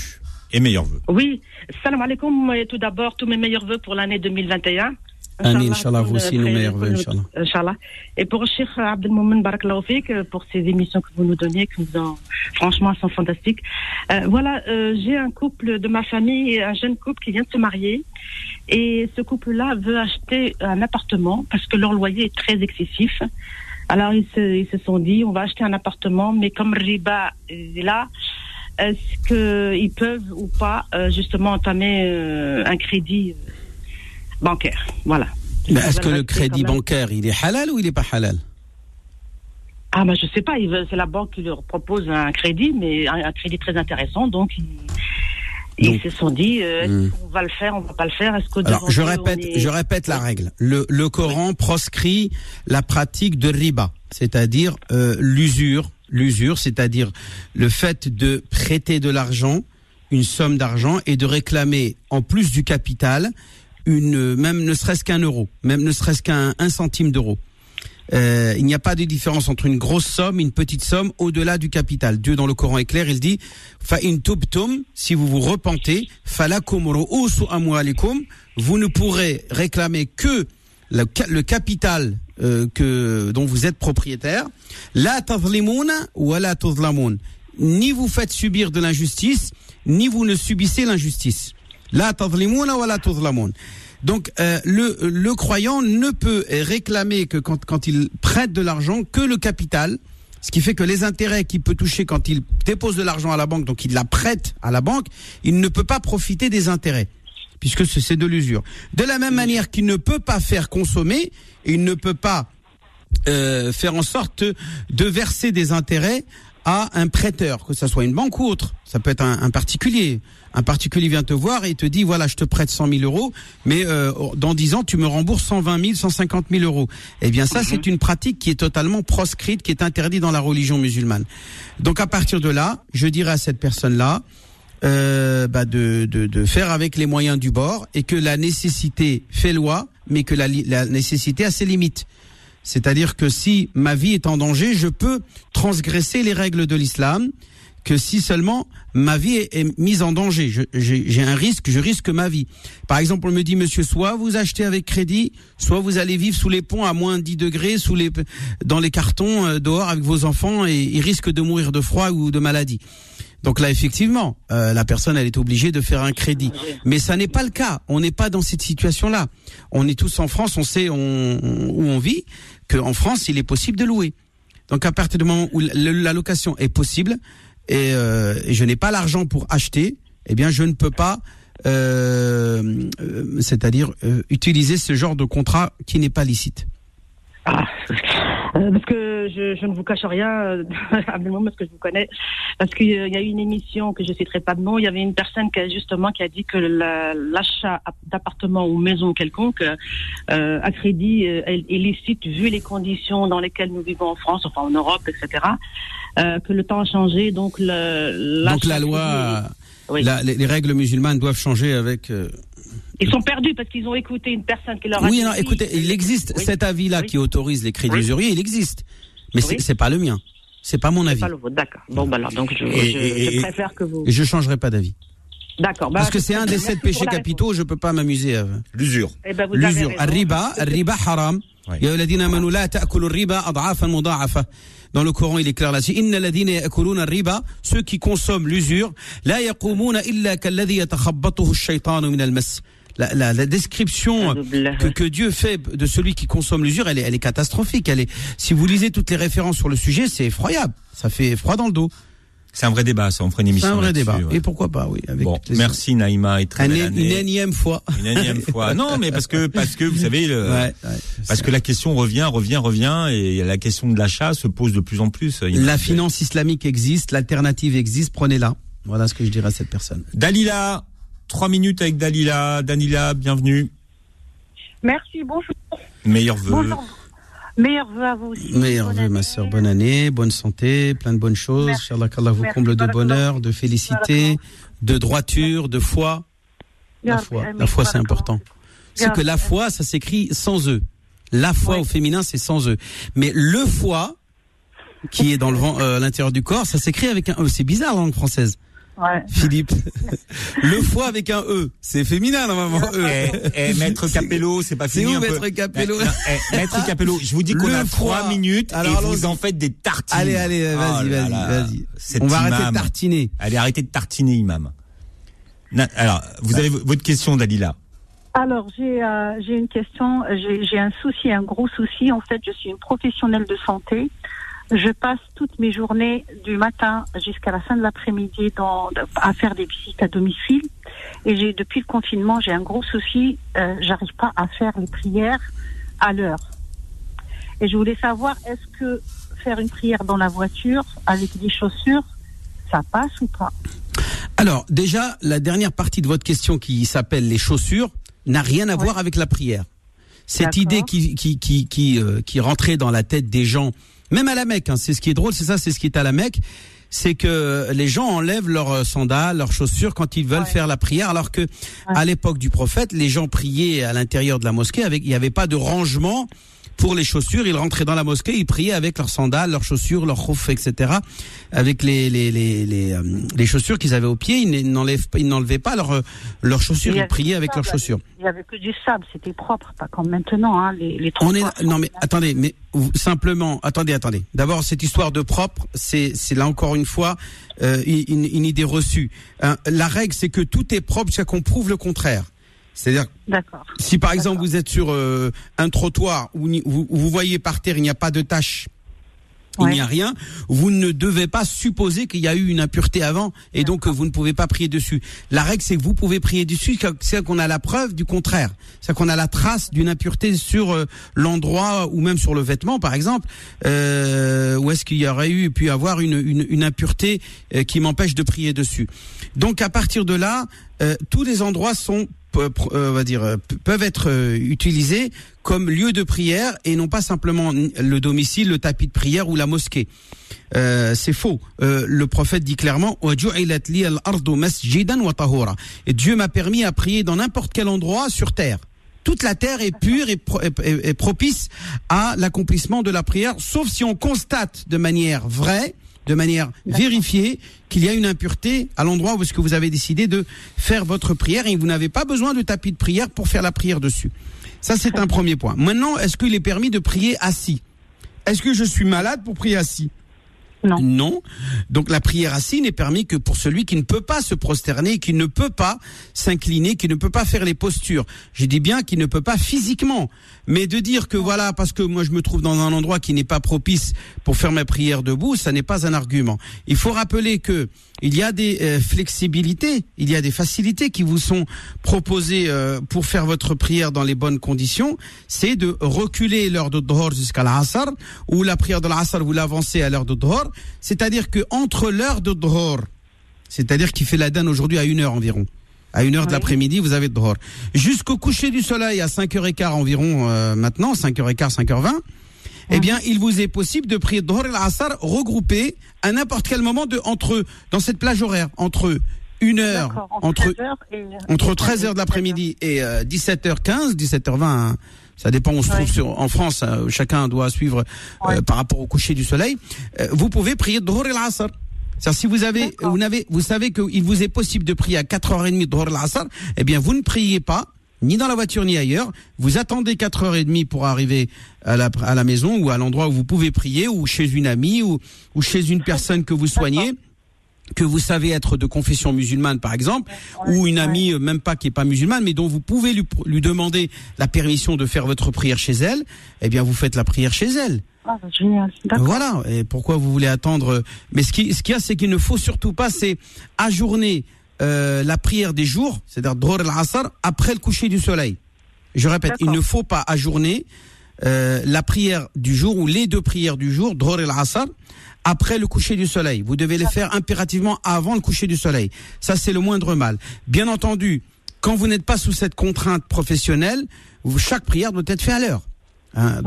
Et meilleurs vœux. Oui, salam alaikum. Tout d'abord, tous mes meilleurs vœux pour l'année 2021. Amin, Inch'Allah, vous aussi, nos meilleurs voeux, Inch'Allah. Inch'Allah. Et pour Cheikh Abdelmoumen Barakallahu pour ces émissions que vous nous donnez, que nous en, franchement, elles sont fantastiques. Euh, voilà, euh, j'ai un couple de ma famille, un jeune couple qui vient de se marier. Et ce couple-là veut acheter un appartement parce que leur loyer est très excessif. Alors, ils se, ils se sont dit, on va acheter un appartement, mais comme Riba est là, est-ce qu'ils peuvent ou pas, euh, justement, entamer euh, un crédit bancaire. Voilà. Mais est-ce que le crédit bancaire, il est halal ou il n'est pas halal? Ah ben je sais pas, c'est la banque qui leur propose un crédit, mais un, crédit très intéressant, donc ils, se sont dit, euh, hmm. qu'on va le faire, on va pas le faire, est-ce que Alors je répète, je répète la règle. Le, le Coran proscrit la pratique de riba, c'est-à-dire euh, l'usure, l'usure, c'est-à-dire le fait de prêter de l'argent, une somme d'argent et de réclamer en plus du capital une, même ne serait-ce qu'un euro, même ne serait-ce qu'un un centime d'euro. Euh, il n'y a pas de différence entre une grosse somme une petite somme au-delà du capital. Dieu dans le Coran est clair, il dit fa in tubtum si vous vous repentez, falakum amwalikum, vous ne pourrez réclamer que le, le capital euh, que dont vous êtes propriétaire, la tazlimuna wa la tuzlamun. Ni vous faites subir de l'injustice, ni vous ne subissez l'injustice. La la Donc euh, le, le croyant ne peut réclamer que quand, quand il prête de l'argent que le capital, ce qui fait que les intérêts qu'il peut toucher quand il dépose de l'argent à la banque, donc il la prête à la banque, il ne peut pas profiter des intérêts, puisque c'est de l'usure. De la même manière qu'il ne peut pas faire consommer, il ne peut pas euh, faire en sorte de verser des intérêts à un prêteur, que ça soit une banque ou autre. Ça peut être un, un particulier. Un particulier vient te voir et te dit voilà, je te prête 100 000 euros, mais euh, dans 10 ans, tu me rembourses 120 000, 150 000 euros. Eh bien, ça, c'est une pratique qui est totalement proscrite, qui est interdite dans la religion musulmane. Donc, à partir de là, je dirais à cette personne-là, euh, bah de, de, de faire avec les moyens du bord et que la nécessité fait loi, mais que la, la nécessité a ses limites. C'est-à-dire que si ma vie est en danger, je peux transgresser les règles de l'islam, que si seulement ma vie est, mise en danger, j'ai un risque, je risque ma vie. Par exemple, on me dit, monsieur, soit vous achetez avec crédit, soit vous allez vivre sous les ponts à moins 10 degrés, sous les, dans les cartons, euh, dehors avec vos enfants, et ils risquent de mourir de froid ou de maladie. Donc là, effectivement, euh, la personne, elle est obligée de faire un crédit. Mais ça n'est pas le cas. On n'est pas dans cette situation-là. On est tous en France, on sait où on vit, qu'en France, il est possible de louer. Donc à partir du moment où la, location est possible et, euh, je n'ai pas l'argent pour acheter, eh bien je ne peux pas, euh, euh, c'est-à-dire euh, utiliser ce genre de contrat qui n'est pas licite. Ah, euh, parce que je, je ne vous cache rien, euh, [laughs] Abdelmoum, parce que je vous connais, parce qu'il y a eu une émission que je ne citerai pas de nom, il y avait une personne qui a justement qui a dit que la- l'achat d'appartement ou maison quelconque euh, à crédit euh, est est licite vu les conditions dans lesquelles nous vivons en France, enfin en Europe, etc. Euh, que le temps a changé, donc le, Donc la loi, Oui. la- les, les règles musulmanes doivent changer avec. Euh, Ils sont perdus parce qu'ils ont écouté une personne qui leur a Oui, dit non, oui, écoutez, c'est- il existe Oui. cet avis-là Oui. qui autorise les crédits Oui. usuriers, il existe, mais c'est Oui. c'est pas le mien, c'est pas mon avis. Pas le vôtre, d'accord. Bon, bah alors, donc je, Et- je- et- je et- préfère que vous. Et je changerai pas d'avis. D'accord. bah, Parce que c'est un des sept péchés capitaux, je peux pas m'amuser à... L'usure. réponse. Eh ben, L'usure. Al-riba, al-riba haram. Dans le Coran, il est clair là-dessus. Ar-riba, ceux qui consomment l'usure, la illa La, la, la description que, que Dieu fait de celui qui consomme l'usure, elle est, elle est catastrophique. Elle est, si vous lisez toutes les références sur le sujet, c'est effroyable. Ça fait froid dans le dos. C'est un vrai débat, ça. On ferait une C'est émission. un vrai débat. ouais. Et pourquoi pas, oui. Avec Bon, merci Naïma et très une énième fois. Une énième [laughs] fois. Non, mais parce que parce que vous savez, le- Ouais, ouais. parce que la question revient, revient, revient, et la question de l'achat se pose de plus en plus. La finance islamique existe, l'alternative existe, prenez-la. Voilà ce que je dirais à cette personne. Dalila, trois minutes avec Dalila. Dalila, bienvenue. Merci, bonjour. Meilleurs vœux. Bonjour. Meilleurs vœux à vous aussi. Meilleurs Bonne vœux, ma sœur, bonne année, bonne santé, plein de bonnes choses. Merci. Inch'Allah qu'Allah vous Merci. comble de bonheur, de félicité, de droiture, de foi. La foi, la foi c'est important. C'est que la foi, ça s'écrit sans eux. La foi Ouais. au féminin, c'est sans eux. Mais le foie, qui est dans le vent, euh, à l'intérieur du corps, ça s'écrit avec un E. C'est bizarre la langue française. Ouais. Philippe. [laughs] le foie avec un E. C'est féminin normalement. E. Eh, eh, maître Capello, c'est pas C'est fini où, un peu maître Capello Eh, non, eh, Maître Capello, je vous dis qu'on a trois minutes Alors, et vous en faites des tartines. Allez, allez, Oh vas-y, vas-y, On va arrêter de tartiner. Allez, arrêtez de tartiner, imam. Na- Alors, vous avez votre question, Dalila. Alors, j'ai euh, j'ai une question. J'ai j'ai un souci, un gros souci. En fait, je suis une professionnelle de santé. Je passe toutes mes journées du matin jusqu'à la fin de l'après-midi dans- à faire des visites à domicile. Et j'ai depuis le confinement, j'ai un gros souci. Euh, J'arrive pas à faire les prières à l'heure. Et je voulais savoir, est-ce que faire une prière dans la voiture avec des chaussures, ça passe ou pas? Alors, déjà, la dernière partie de votre question qui s'appelle les chaussures n'a rien à Ouais. voir avec la prière. Cette idée qui, qui, qui, qui, euh, qui rentrait dans la tête des gens, même à la Mecque, hein, c'est ce qui est drôle, c'est ça, c'est ce qui est à la Mecque, c'est que les gens enlèvent leurs euh, sandales, leurs chaussures quand ils veulent Ouais. faire la prière, alors que à l'époque du prophète, les gens priaient à l'intérieur de la mosquée, avec, il n'y avait pas de rangement pour les chaussures. Ils rentraient dans la mosquée, ils priaient avec leurs sandales, leurs chaussures, leurs khouf, etc. Avec les les les les, euh, les chaussures qu'ils avaient aux pieds, ils n'enlèvent pas, ils n'enlevaient pas leurs euh, leurs chaussures, ils priaient avec leurs chaussures. Il y avait que du sable, c'était propre, pas comme maintenant, hein, les, les On est non mais attendez, mais simplement attendez attendez. D'abord cette histoire de propre, c'est c'est là encore une fois euh, une, une idée reçue. Hein, la règle c'est que tout est propre jusqu'à qu'on prouve le contraire. C'est-à-dire. Si par exemple vous êtes sur euh, un trottoir où, vous, où vous voyez par terre il n'y a pas de tache, Il n'y a rien. Vous ne devez pas supposer qu'il y a eu une impureté avant et donc vous ne pouvez pas prier dessus. La règle, c'est que vous pouvez prier dessus, c'est qu'on a la preuve du contraire. C'est qu'on a la trace d'une impureté sur euh, l'endroit ou même sur le vêtement, par exemple, euh, où est-ce qu'il y aurait eu pu avoir une, une, une impureté euh, qui m'empêche de prier dessus. Donc à partir de là, euh, tous les endroits sont on va dire peuvent être utilisés comme lieu de prière et non pas simplement le domicile, le tapis de prière ou la mosquée. Euh, c'est faux. Euh, le prophète dit clairement et Dieu m'a permis à prier dans n'importe quel endroit sur terre. Toute la terre est pure et, propice à l'accomplissement de la prière, sauf si on constate de manière vraie, de manière vérifiée, qu'il y a une impureté à l'endroit où est-ce que vous avez décidé de faire votre prière et vous n'avez pas besoin de tapis de prière pour faire la prière dessus. Ça, c'est un premier point. Maintenant, est-ce qu'il est permis de prier assis? Est-ce que je suis malade pour prier assis? Non. Donc la prière assise n'est permis que pour celui qui ne peut pas se prosterner, qui ne peut pas s'incliner, qui ne peut pas faire les postures. J'ai dit bien qu'il ne peut pas physiquement. Mais de dire que voilà, parce que moi je me trouve dans un endroit qui n'est pas propice pour faire ma prière debout, ça n'est pas un argument. Il faut rappeler que il y a des euh, flexibilités, il y a des facilités qui vous sont proposées euh, pour faire votre prière dans les bonnes conditions. C'est de reculer l'heure de Dhor jusqu'à l'Asr, ou la prière de l'Asr, vous l'avancez à l'heure de Dhor. C'est-à-dire que entre l'heure de Dhor, c'est-à-dire qu'il fait la danne aujourd'hui à une heure environ, à une heure de l'après-midi, vous avez Dhor. Jusqu'au coucher du soleil à 5h15 environ euh, maintenant, 5h15, 5h20, eh bien, il vous est possible de prier Dhuhr et l'Asr regroupés à n'importe quel moment de, entre, dans cette plage horaire, entre une heure, entre, entre 13 heures de l'après-midi et 17h15, euh, 17h20, hein. Ça dépend où on se trouve sur, en France, euh, chacun doit suivre euh, par rapport au coucher du soleil, vous pouvez prier Dhuhr et l'Asr. si vous avez, vous n'avez, vous savez qu'il vous est possible de prier à 4h30 Dhuhr et l'Asr, eh bien, vous ne priez pas, ni dans la voiture ni ailleurs. Vous attendez 4h30 pour arriver à la, à la maison ou à l'endroit où vous pouvez prier ou chez une amie ou, ou chez une personne que vous soignez que vous savez être de confession musulmane par exemple, ou une amie euh, même pas qui est pas musulmane, mais dont vous pouvez lui, lui, demander la permission de faire votre prière chez elle, eh bien vous faites la prière chez elle. Ah, génial. Voilà. Et pourquoi vous voulez attendre Mais ce qui, ce qu'il y a, c'est qu'il ne faut surtout pas, c'est ajourner euh, la prière des jours, c'est-à-dire Dhor al-Asr, après le coucher du soleil. Je répète, il ne faut pas ajourner euh, la prière du jour ou les deux prières du jour, Dhor al-Asr, après le coucher du soleil. Vous devez les faire impérativement avant le coucher du soleil. Ça, c'est le moindre mal. Bien entendu, quand vous n'êtes pas sous cette contrainte professionnelle, chaque prière doit être faite à l'heure. Hein,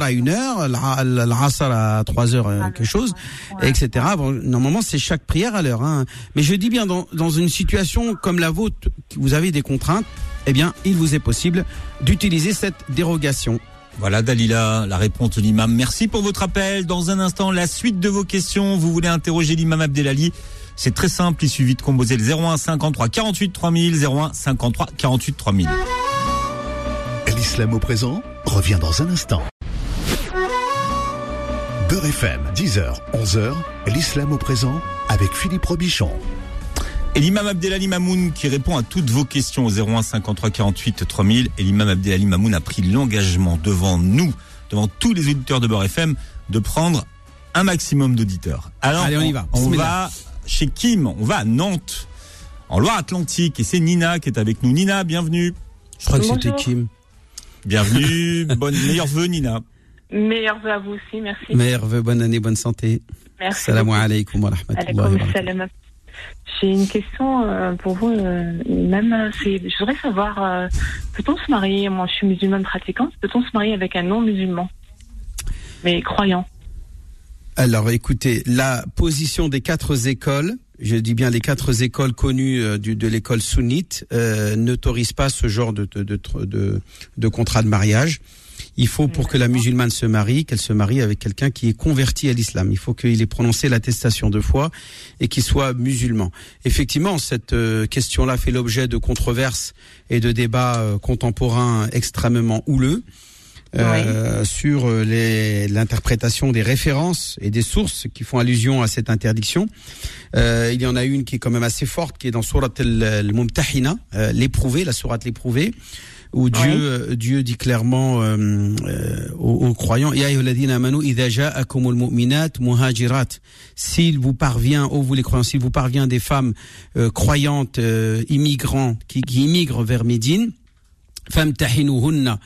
à une heure, l'Asr à trois heures, euh, quelque chose, etc. normalement, c'est chaque prière à l'heure. Hein. Mais je dis bien, dans, dans une situation comme la vôtre, vous avez des contraintes, eh bien, il vous est possible d'utiliser cette dérogation. Voilà Dalila, la réponse de l'imam. Merci pour votre appel. Dans un instant, la suite de vos questions. Vous voulez interroger l'imam Abdelali? C'est très simple, il suffit de composer le 01 53 48 3000, 01 53 48 3000. L'islam au présent revient dans un instant. Beurre FM, 10h, 11h, l'islam au présent avec Philippe Robichon. Et l'imam Abdelali Mamoun qui répond à toutes vos questions au 01 53 48 3000. Et l'imam Abdelali Mamoun a pris l'engagement devant nous, devant tous les auditeurs de Beurre FM, de prendre un maximum d'auditeurs. Alors, Allez, on, y va. On, va chez Kim, on va à Nantes, en Loire-Atlantique. Et c'est Nina qui est avec nous. Nina, bienvenue. Je crois que c'était Kim. Bienvenue, [laughs] bonne, meilleurs vœux Nina. Meilleurs vœux à vous aussi, merci. Meilleurs vœux, bonne année, bonne santé. Merci. Salam alaikum wa rahmatullahi J'ai une question euh, pour vous, euh, même, euh, je voudrais savoir, peut-on se marier, moi je suis musulmane pratiquante, peut-on se marier avec un non-musulman, mais croyant. Alors écoutez, la position des quatre écoles, je dis bien les quatre écoles connues euh, de l'école sunnite, euh, n'autorisent pas ce genre de, de, contrat de mariage. Il faut pour que la musulmane se marie, qu'elle se marie avec quelqu'un qui est converti à l'islam. Il faut qu'il ait prononcé l'attestation de foi et qu'il soit musulman. Effectivement, cette euh, question-là fait l'objet de controverses et de débats euh, contemporains extrêmement houleux euh, sur euh, l'interprétation des références et des sources qui font allusion à cette interdiction. Euh, il y en a une qui est quand même assez forte, qui est dans Surat al-Mumtahina, euh, l'éprouvé, la Surat l'éprouvé, où Dieu, euh, Dieu dit clairement euh, euh, aux, aux croyants, Ya amanu, mu'minat muhajirat. S'il vous parvient, ô vous les croyants, s'il vous parvient des femmes euh, croyantes, euh, immigrants, qui, qui immigrent vers Médine, famtahinuhunna,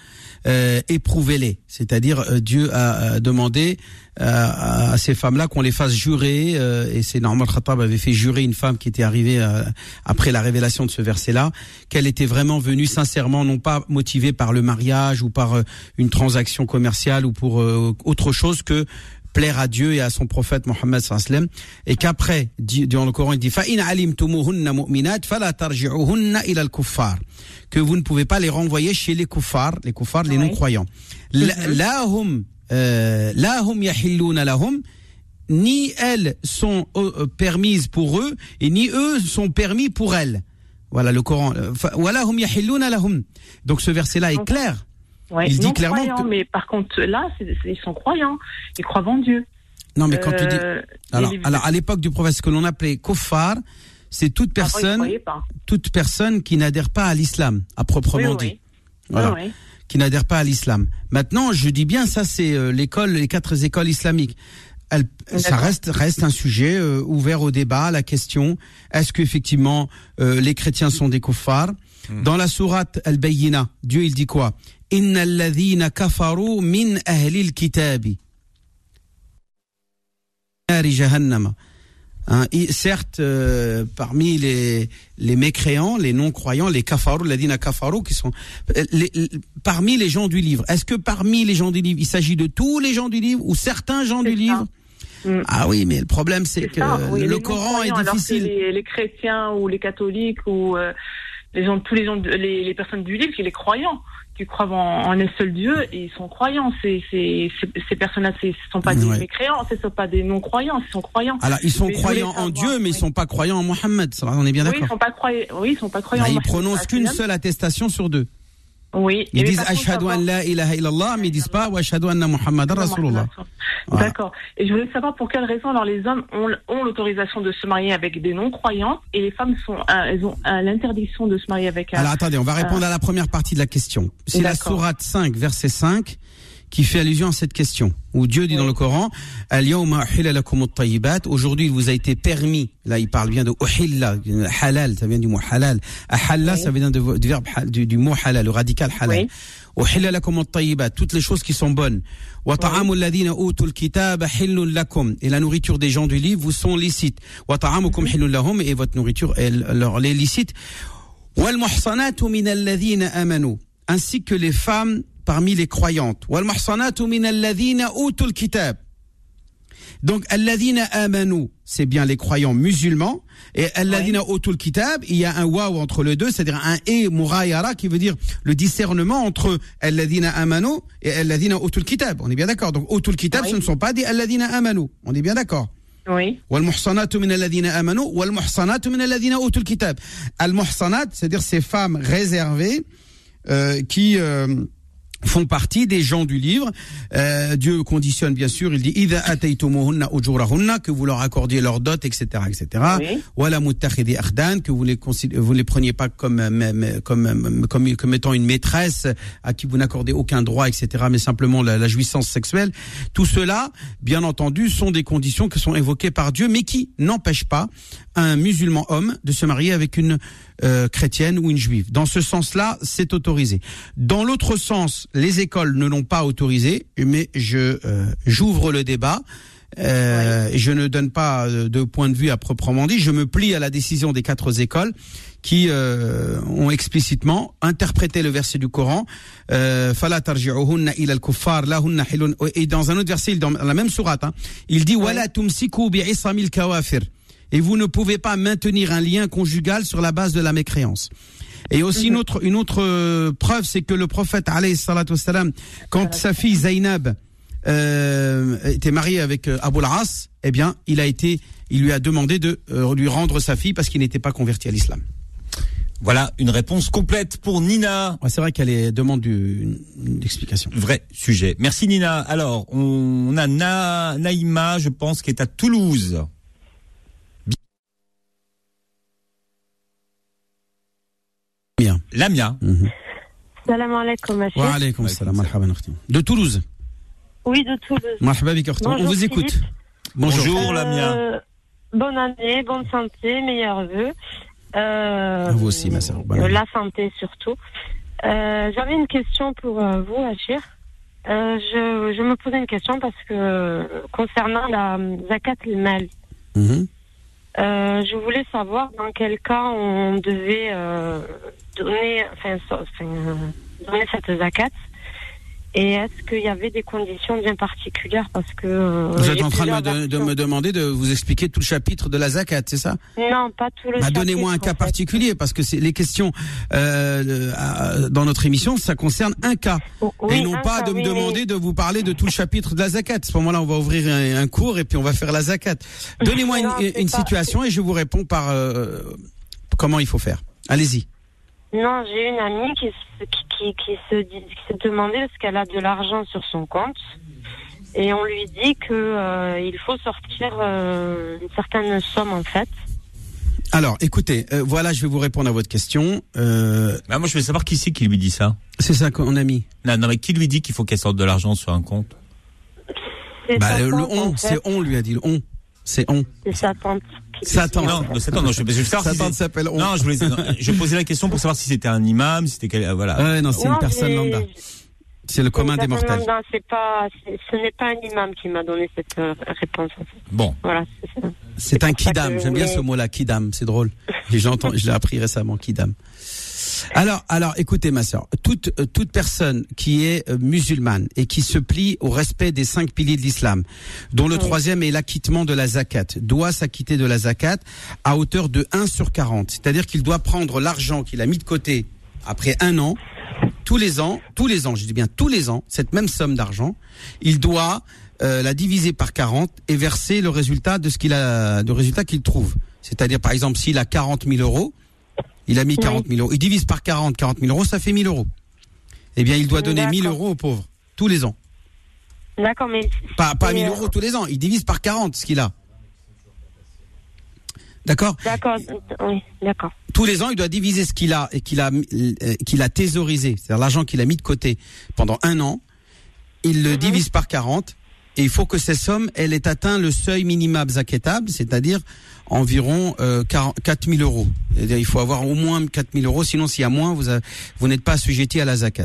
euh, éprouvez-les. C'est-à-dire euh, Dieu a, a demandé euh, à, à ces femmes-là qu'on les fasse jurer, euh, et c'est normal Khattab avait fait jurer une femme qui était arrivée euh, après la révélation de ce verset-là, qu'elle était vraiment venue sincèrement, non pas motivée par le mariage ou par euh, une transaction commerciale ou pour euh, autre chose que plaire à Dieu et à son prophète Mohammed sallam et qu'après dans le Coran il dit que vous ne pouvez pas les renvoyer chez les kuffars les kuffars les non croyants mm-hmm. lahum euh, lahum yahilluna lahum ni elles sont euh, permises pour eux et ni eux sont permis pour elles. Voilà le Coran. Hum Donc ce verset là est clair. Ouais, Il dit non clairement que- mais par contre là, ils sont croyants, ils croient en Dieu. Non, mais quand tu dis, Euh, alors, et les- alors à l'époque du prophète, ce que l'on appelait kuffar, c'est toute ils personne, toute personne qui n'adhère pas à l'islam, à proprement Oui, dit. oui. Voilà. Oui, qui n'adhèrent pas à l'islam. Maintenant, je dis bien, ça c'est euh, l'école, les quatre écoles islamiques. Elle- ça reste reste un sujet euh, ouvert au débat, à la question est-ce que effectivement euh, les chrétiens sont des kuffars Dans la sourate Al-Bayyina, Dieu il dit quoi? Ladhina kafaru min ahli al-kitabi nari jahannama. Hein, et certes, euh, parmi les, les mécréants, les non-croyants, les kafarou, ladina kafarou, qui sont euh, les- les- parmi les gens du livre. Est-ce que parmi les gens du livre, il s'agit de tous les gens du livre ou certains gens du ça. livre? Mm. Ah oui, mais le problème c'est que ça, oui, le Coran est non-croyants, alors que difficile. Les, les chrétiens ou les catholiques ou euh, les gens, tous les gens, les, les personnes du livre, qui les croyants, qui croient en, en un seul Dieu et ils sont croyants. Ces personnes-là, ce sont pas Ouais. des mécréants, ce sont pas des non-croyants, ce sont croyants. Alors ils sont Mais croyants en Dieu, mais ils oui. sont pas croyants en Mohammed. On est bien oui, ils d'accord. sont pas croyants. Oui, ils sont pas croyants. En ils prononcent qu'une seule attestation sur deux. Oui. Ils disent ashhadu an la ilaha illallah, mais ils disent pas ashhadu anna Muhammadan rasulullah. D'accord. Et je voulais savoir pour quelle raison alors les hommes ont, ont l'autorisation de se marier avec des non-croyants et les femmes sont, euh, elles ont euh, l'interdiction de se marier avec un. Alors attendez, on va répondre à la première partie de la question. C'est la sourate 5, verset 5, qui fait allusion à cette question, où Dieu dit dans le Coran, aujourd'hui il vous a été permis, là il parle bien de uhilla, halal, ça vient du mot halal, ahalla, ça vient du, verbe du, du, mot halal, le radical halal. Uhilla toutes les choses qui sont bonnes. Et la nourriture des gens du livre vous sont licites. Et votre nourriture elle, leur est licite. Ainsi que les femmes parmi les croyantes. Donc, amanu, c'est bien les croyants musulmans. Et alladina utul kitab, il y a un waw entre les deux, c'est-à-dire un et murayara qui veut dire le discernement entre alladina amanu et alladina utul kitab. On est bien d'accord. Donc, utul kitab, ce ne sont pas des alladina amanu. On est bien d'accord. Oui. Al-muhsanat, c'est-à-dire ces femmes réservées euh, qui euh, font partie des gens du livre. Euh, Dieu conditionne bien sûr, il dit que vous leur accordiez leur dot etc etc. Wala muttakhidi akhdan que vous les vous les preniez pas comme euh, comme euh, comme comme étant une maîtresse à qui vous n'accordez aucun droit etc mais simplement la, la, jouissance sexuelle. Tout cela bien entendu sont des conditions qui sont évoquées par Dieu mais qui n'empêchent pas un musulman homme de se marier avec une euh, chrétienne ou une juive. Dans ce sens-là, c'est autorisé. Dans l'autre sens, les écoles ne l'ont pas autorisé, mais je euh, j'ouvre le débat. Euh, Je ne donne pas euh, de point de vue à proprement dit. Je me plie à la décision des quatre écoles qui euh, ont explicitement interprété le verset du Coran. Euh. Et dans un autre verset, dans la même sourate, hein, il dit. Et vous ne pouvez pas maintenir un lien conjugal sur la base de la mécréance. Et aussi une autre une autre euh, preuve, c'est que le prophète alayhi salatu wassalam, quand sa fille Zainab euh, était marié avec euh, Abul As, eh bien, il a été, il lui a demandé de euh, lui rendre sa fille parce qu'il n'était pas converti à l'islam. Voilà une réponse complète pour Nina. Ouais, c'est vrai qu'elle est- demande du- une, une explication. Vrai sujet. Merci Nina. Alors, on a Na- Naïma, je pense, qui est à Toulouse. Bien. Lamia. Mhm. Salam alaikum, ma Wa alaykoum salam. De Toulouse. Oui, de Toulouse. Marhaba. On Bonjour, vous écoute. Philippe. Bonjour. Bonjour, Lamia. Euh, bonne année, bonne santé, meilleurs vœux. Euh, vous aussi, ma sœur. Bonne année. La santé surtout. Euh, J'avais une question pour euh, vous, Achir. Euh, je, je me posais une question parce que euh, concernant la euh, zakat al-mal, Mhm. Euh, je voulais savoir dans quel cas on devait euh, donner, enfin, so- donner cette zakat. Et est-ce qu'il y avait des conditions bien particulières parce que euh, Vous êtes en train de de- me demander de vous expliquer tout le chapitre de la zakat, c'est ça? Non, pas tout le bah, Donnez-moi un cas fait. particulier, parce que c'est les questions euh, dans notre émission, ça concerne un cas. Oh, oui, et non un pas cas, de me oui, mais- demander de vous parler de tout le chapitre de la zakat. À ce moment-là, on va ouvrir un, un cours et puis on va faire la zakat. Donnez-moi [laughs] une, Non, une pas- situation et je vous réponds par euh, comment il faut faire. Allez-y. Non, j'ai une amie qui, se- qui, qui, qui se, dit- qui se demandait parce qu'elle a de l'argent sur son compte. Et on lui dit que euh, il faut sortir euh, une certaine somme en fait. Alors, écoutez, euh, voilà, je vais vous répondre à votre question. Euh, Bah, moi, je veux savoir qui c'est qui lui dit ça. c'est ça qu'on a mis. Non, non, mais qui lui dit qu'il faut qu'elle sorte de l'argent sur un compte? C'est Bah, le, on, en fait. c'est on lui a dit le on. C'est on. C'est sa tante. qui Sa dit- tante. Non, non, attends, non, je, je veux savoir Sa si s'appelle on. Non, je voulais, non, [laughs] je posais la question pour savoir si c'était un imam, si c'était quel, voilà. Ouais, non, c'est Non, une personne j'ai- lambda. C'est le commun des mortels. lambda, c'est pas, ce n'est pas un imam qui m'a donné cette euh, réponse. en fait. Bon. Voilà, c'est ça. C'est un kidam. J'aime bien je ce mot-là, kidam. C'est drôle. Et je l'entends, [laughs] je l'ai appris récemment, kidam. Alors, alors, écoutez, ma sœur, toute euh, toute personne qui est euh, musulmane et qui se plie au respect des cinq piliers de l'islam, dont le Oui. troisième est l'acquittement de la zakat, doit s'acquitter de la zakat à hauteur de 1 sur 40. C'est-à-dire qu'il doit prendre l'argent qu'il a mis de côté après un an, tous les ans, tous les ans, je dis bien tous les ans, cette même somme d'argent, il doit euh, la diviser par 40 et verser le résultat de ce qu'il a, de résultat qu'il trouve. C'est-à-dire, par exemple, s'il a 40 000 euros, il a mis Oui. 40 000 euros, il divise par 40, 40 000 euros, ça fait 1000 euros. Eh bien, il doit donner 1000 D'accord. euros aux pauvres, tous les ans. D'accord, mais Pas, pas Et, 1000 euh, euros tous les ans, il divise par 40 ce qu'il a. D'accord? D'accord, oui, d'accord. tous les ans, il doit diviser ce qu'il a et qu'il a euh, qu'il a thésaurisé, c'est-à-dire l'argent qu'il a mis de côté pendant un an. Il le Mhm. divise par 40 et il faut que ces sommes, elles aient atteint le seuil minimum zaketable, c'est-à-dire environ euh, 4 000 euros. C'est-à-dire, il faut avoir au moins 4 000 euros, sinon s'il y a moins, vous, a- vous n'êtes pas assujetti à la zakat.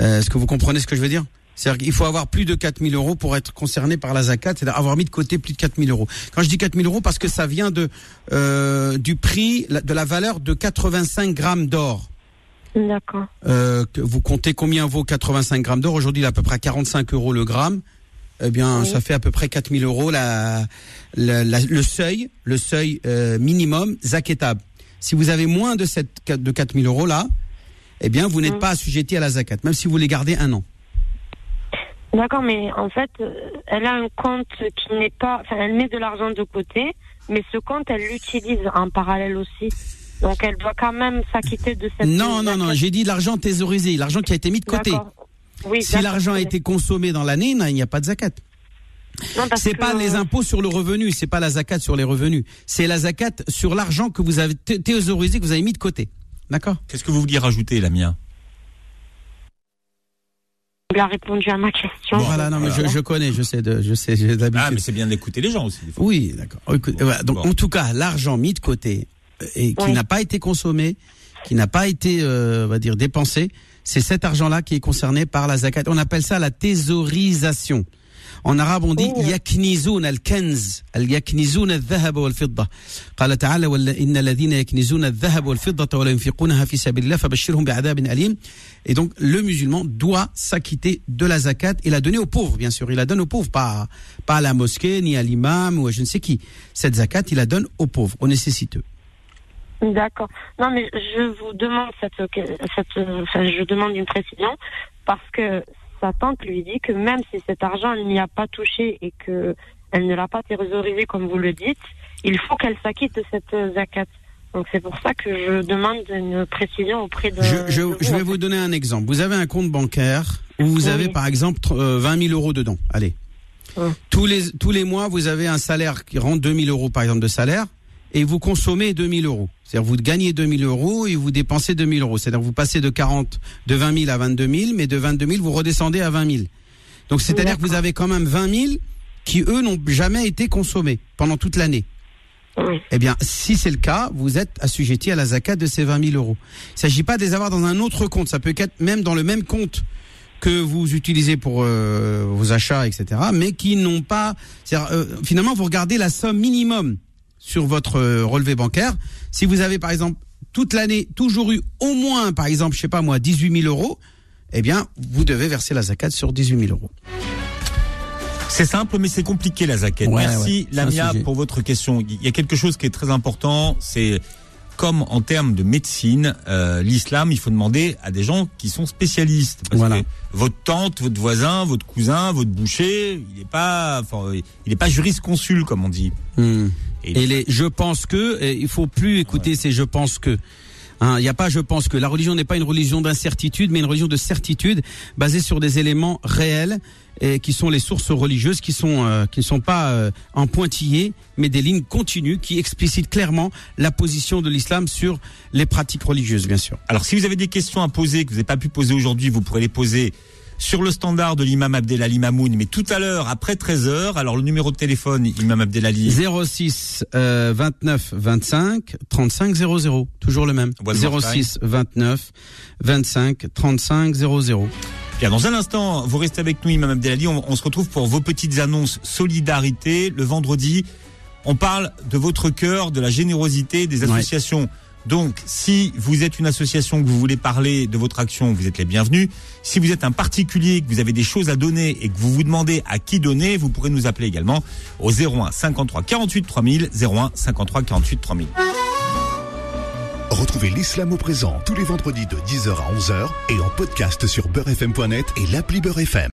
Euh, Est-ce que vous comprenez ce que je veux dire? C'est-à-dire qu'il faut avoir plus de 4 000 euros pour être concerné par la zakat, c'est-à-dire avoir mis de côté plus de 4 000 euros. Quand je dis 4 000 euros, parce que ça vient de euh, du prix, de la valeur de 85 grammes d'or. D'accord. Euh, vous comptez combien vaut 85 grammes d'or? Aujourd'hui, il est à peu près à 45 euros le gramme. Eh bien, Oui. ça fait à peu près 4 000 euros la, la- la- le seuil, le seuil euh, minimum zaketable. Si vous avez moins de, cette, de 4 000 euros là, eh bien, vous n'êtes Mm. pas assujetti à la zakat, même si vous les gardez un an. D'accord, mais en fait, euh, elle a un compte qui n'est pas. Enfin, elle met de l'argent de côté, mais ce compte, elle l'utilise en parallèle aussi. Donc, elle doit quand même s'acquitter de cette. Non, non, non, j'ai dit l'argent thésaurisé, l'argent qui a été mis de côté. Oui, Si l'argent a été consommé dans l'année, il n'y a pas de zakat. C'est que- pas les impôts sur le revenu, c'est pas la zakat sur les revenus. C'est la zakat sur l'argent que vous avez thé- thésaurisé, que vous avez mis de côté. D'accord Qu'est-ce que vous vouliez rajouter, Lamia Il a répondu à ma question. Voilà, non, mais je, je connais, je sais, de, je sais, j'ai Ah, mais c'est bien d'écouter les gens aussi. des fois. Oui, d'accord. Voilà, donc, Bon. en tout cas, l'argent mis de côté euh, et qui Oui. n'a pas été consommé, qui n'a pas été, euh, on va dire, dépensé, c'est cet argent-là qui est concerné par la zakat. On appelle ça la thésaurisation. En arabe, on dit Oui. yaknizoun al-kanz, al-yaknizoun al-dhahab wal-fidda. قال تعالى ولا- إن الذين يكنزون الذهب والفضة ولا ينفقونها في سبيل الله فبشرهم بعذاب أليم. Et donc, le musulman doit s'acquitter de la zakat et la donner aux pauvres, bien sûr. Il la donne aux pauvres, pas, pas à la mosquée, ni à l'imam ou à je ne sais qui. Cette zakat, il la donne aux pauvres, aux nécessiteux. D'accord. Non, mais je vous demande cette, cette, enfin, je demande une précision parce que sa tante lui dit que même si cet argent elle n'y a pas touché et que elle ne l'a pas thésaurisé comme vous le dites, il faut qu'elle s'acquitte de cette zakat. Donc c'est pour ça que je demande une précision auprès de. Je, je, de je vais vous donner un exemple. Vous avez un compte bancaire où vous Oui. avez par exemple tr- euh, 20 000 euros dedans. Allez. Oui. Tous les tous les mois, vous avez un salaire qui rend 2 000 euros par exemple de salaire et vous consommez 2000 euros. C'est-à-dire vous gagnez 2000 euros et vous dépensez 2000 euros. C'est-à-dire vous passez de 40, de 20 000 à 22 000, mais de 22 000 vous redescendez à 20 000. Donc c'est-à-dire que vous avez quand même 20 000 qui eux n'ont jamais été consommés pendant toute l'année. Oui. Eh bien, si c'est le cas, vous êtes assujetti à la zakat de ces 20 000 euros. Il ne s'agit pas de les avoir dans un autre compte. Ça peut être même dans le même compte que vous utilisez pour euh, vos achats, etc. Mais qui n'ont pas. euh, finalement, vous regardez la somme minimum sur votre euh, relevé bancaire. Si vous avez, par exemple, toute l'année toujours eu au moins, par exemple, je sais pas moi, 18 000 euros, eh bien, vous devez verser la zakat sur 18 000 euros. C'est simple, mais c'est compliqué la. Ouais, Merci ouais, Lamia pour votre question. Il y a quelque chose qui est très important, c'est comme en termes de médecine, euh, l'islam, il faut demander à des gens qui sont spécialistes. Parce Voilà. que votre tante, votre voisin, votre cousin, votre boucher, il n'est pas, enfin, il n'est pas jurisconsul comme on dit. Hmm. Et- les je pense que, il faut plus écouter ces je pense que. Hein, Il n'y a pas je pense que. La religion n'est pas une religion d'incertitude, mais une religion de certitude basée sur des éléments réels et qui sont les sources religieuses, qui sont euh, qui ne sont pas euh, en pointillés, mais des lignes continues qui explicitent clairement la position de l'islam sur les pratiques religieuses, bien sûr. Alors, si vous avez des questions à poser que vous n'avez pas pu poser aujourd'hui, vous pourrez les poser sur le standard de l'imam Abdelali Mamoun, mais tout à l'heure, après 13 heures. Alors, le numéro de téléphone, imam Abdelali. 06 euh, 29 25 35 00 toujours le même One more 06 29 25 35 00 Bien, dans un instant, vous restez avec nous, Imam Abdelali. On, on se retrouve pour vos petites annonces solidarité. Le vendredi, on parle de votre cœur, de la générosité des Ouais. Donc, si vous êtes une association que vous voulez parler de votre action, vous êtes les bienvenus. Si vous êtes un particulier, que vous avez des choses à donner et que vous vous demandez à qui donner, vous pourrez nous appeler également au 01 53 48 3000, 01 53 48 3000. Retrouvez l'islam au présent tous les vendredis de 10h à 11h et en podcast sur beurrefm.net et l'appli Beurre FM.